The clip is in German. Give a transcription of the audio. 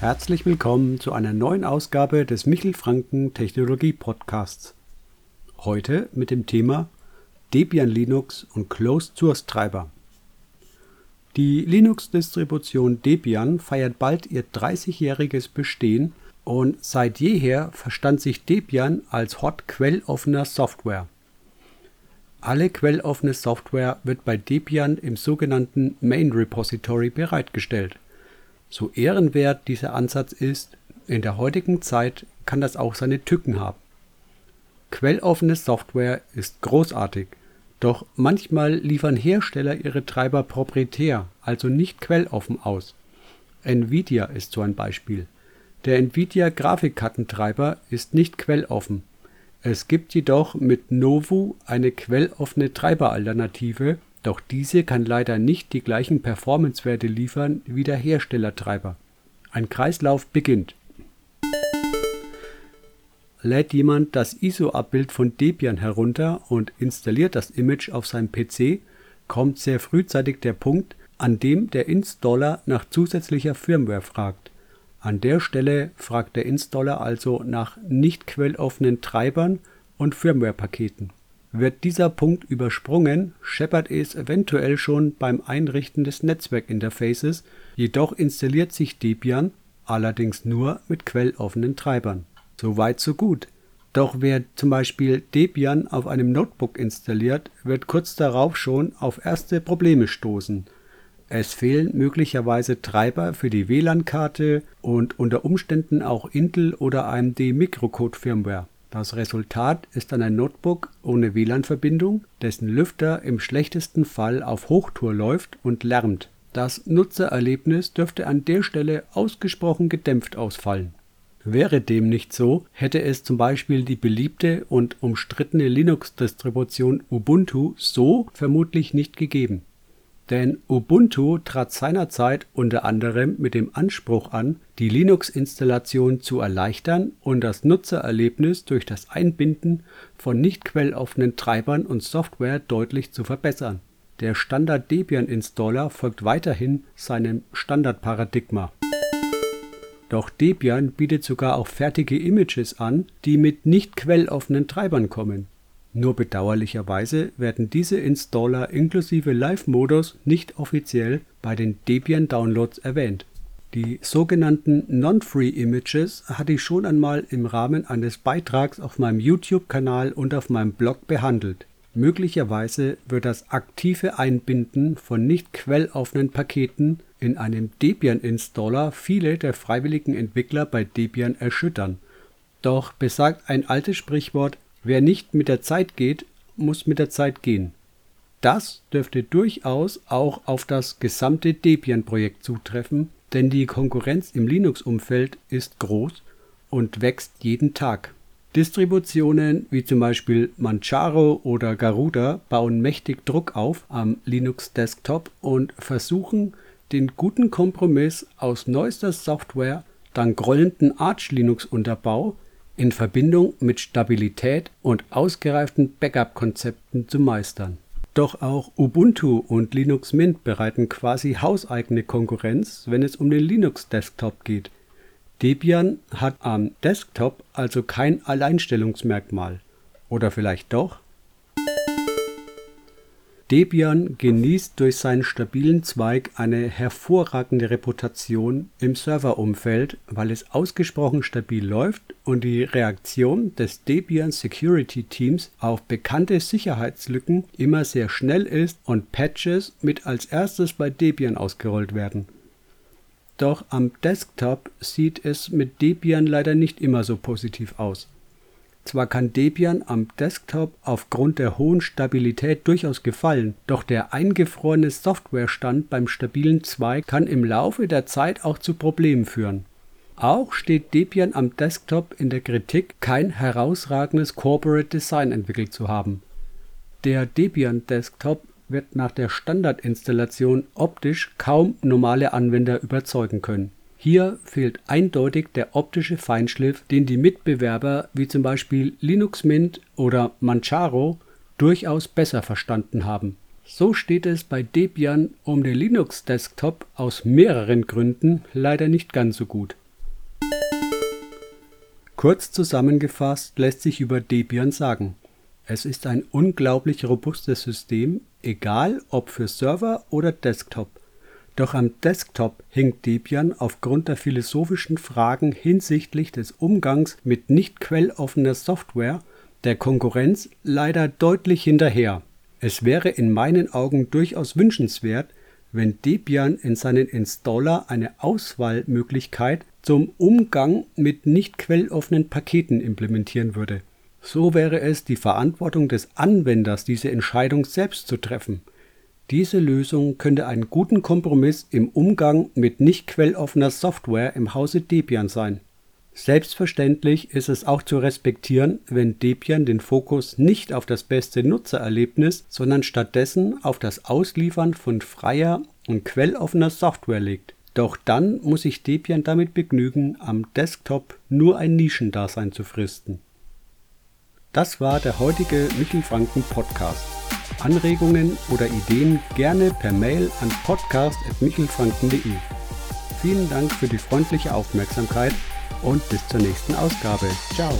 Herzlich willkommen zu einer neuen Ausgabe des Michel Franken Technologie Podcasts. Heute mit dem Thema Debian Linux und Closed Source Treiber. Die Linux-Distribution Debian feiert bald ihr 30-jähriges Bestehen und seit jeher verstand sich Debian als Hot quelloffener Software. Alle quelloffene Software wird bei Debian im sogenannten Main Repository bereitgestellt. So ehrenwert dieser Ansatz ist, in der heutigen Zeit kann das auch seine Tücken haben. Quelloffene Software ist großartig, doch manchmal liefern Hersteller ihre Treiber proprietär, also nicht quelloffen aus. Nvidia ist so ein Beispiel. Der Nvidia Grafikkartentreiber ist nicht quelloffen, es gibt jedoch mit Novu eine quelloffene Treiberalternative, doch diese kann leider nicht die gleichen Performance-Werte liefern wie der Herstellertreiber. Ein Kreislauf beginnt. Lädt jemand das ISO-Abbild von Debian herunter und installiert das Image auf seinem PC, kommt sehr frühzeitig der Punkt, an dem der Installer nach zusätzlicher Firmware fragt an der Stelle fragt der Installer also nach nicht quelloffenen Treibern und Firmware-Paketen. Wird dieser Punkt übersprungen, scheppert es eventuell schon beim Einrichten des Netzwerkinterfaces, jedoch installiert sich Debian allerdings nur mit quelloffenen Treibern. So weit, so gut. Doch wer zum Beispiel Debian auf einem Notebook installiert, wird kurz darauf schon auf erste Probleme stoßen es fehlen möglicherweise Treiber für die WLAN-Karte und unter Umständen auch Intel oder AMD Microcode-Firmware. Das Resultat ist dann ein Notebook ohne WLAN-Verbindung, dessen Lüfter im schlechtesten Fall auf Hochtour läuft und lärmt. Das Nutzererlebnis dürfte an der Stelle ausgesprochen gedämpft ausfallen. Wäre dem nicht so, hätte es zum Beispiel die beliebte und umstrittene Linux-Distribution Ubuntu so vermutlich nicht gegeben denn Ubuntu trat seinerzeit unter anderem mit dem Anspruch an, die Linux-Installation zu erleichtern und das Nutzererlebnis durch das Einbinden von nicht quelloffenen Treibern und Software deutlich zu verbessern. Der Standard-Debian-Installer folgt weiterhin seinem Standardparadigma. Doch Debian bietet sogar auch fertige Images an, die mit nicht quelloffenen Treibern kommen nur bedauerlicherweise werden diese Installer inklusive Live-Modus nicht offiziell bei den Debian-Downloads erwähnt. Die sogenannten Non-Free Images hatte ich schon einmal im Rahmen eines Beitrags auf meinem YouTube-Kanal und auf meinem Blog behandelt. Möglicherweise wird das aktive Einbinden von nicht quelloffenen Paketen in einem Debian-Installer viele der freiwilligen Entwickler bei Debian erschüttern. Doch besagt ein altes Sprichwort, Wer nicht mit der Zeit geht, muss mit der Zeit gehen. Das dürfte durchaus auch auf das gesamte Debian-Projekt zutreffen, denn die Konkurrenz im Linux-Umfeld ist groß und wächst jeden Tag. Distributionen wie zum Beispiel Manjaro oder Garuda bauen mächtig Druck auf am Linux-Desktop und versuchen, den guten Kompromiss aus neuester Software dank rollenden Arch-Linux-Unterbau in Verbindung mit Stabilität und ausgereiften Backup-Konzepten zu meistern. Doch auch Ubuntu und Linux Mint bereiten quasi hauseigene Konkurrenz, wenn es um den Linux-Desktop geht. Debian hat am Desktop also kein Alleinstellungsmerkmal. Oder vielleicht doch? Debian genießt durch seinen stabilen Zweig eine hervorragende Reputation im Serverumfeld, weil es ausgesprochen stabil läuft und die Reaktion des Debian Security Teams auf bekannte Sicherheitslücken immer sehr schnell ist und Patches mit als erstes bei Debian ausgerollt werden. Doch am Desktop sieht es mit Debian leider nicht immer so positiv aus zwar kann Debian am Desktop aufgrund der hohen Stabilität durchaus gefallen, doch der eingefrorene Softwarestand beim stabilen Zweig kann im Laufe der Zeit auch zu Problemen führen. Auch steht Debian am Desktop in der Kritik, kein herausragendes Corporate Design entwickelt zu haben. Der Debian Desktop wird nach der Standardinstallation optisch kaum normale Anwender überzeugen können hier fehlt eindeutig der optische Feinschliff, den die Mitbewerber wie zum Beispiel Linux Mint oder Manjaro durchaus besser verstanden haben. So steht es bei Debian um den Linux-Desktop aus mehreren Gründen leider nicht ganz so gut. Kurz zusammengefasst lässt sich über Debian sagen, es ist ein unglaublich robustes System, egal ob für Server oder Desktop. Doch am Desktop hinkt Debian aufgrund der philosophischen Fragen hinsichtlich des Umgangs mit nicht quelloffener Software der Konkurrenz leider deutlich hinterher. Es wäre in meinen Augen durchaus wünschenswert, wenn Debian in seinen Installer eine Auswahlmöglichkeit zum Umgang mit nicht quelloffenen Paketen implementieren würde. So wäre es die Verantwortung des Anwenders, diese Entscheidung selbst zu treffen. Diese Lösung könnte einen guten Kompromiss im Umgang mit nicht quelloffener Software im Hause Debian sein. Selbstverständlich ist es auch zu respektieren, wenn Debian den Fokus nicht auf das beste Nutzererlebnis, sondern stattdessen auf das Ausliefern von freier und quelloffener Software legt. Doch dann muss sich Debian damit begnügen, am Desktop nur ein Nischendasein zu fristen. Das war der heutige Michel Franken Podcast. Anregungen oder Ideen gerne per Mail an podcast.michelfranken.de. Vielen Dank für die freundliche Aufmerksamkeit und bis zur nächsten Ausgabe. Ciao.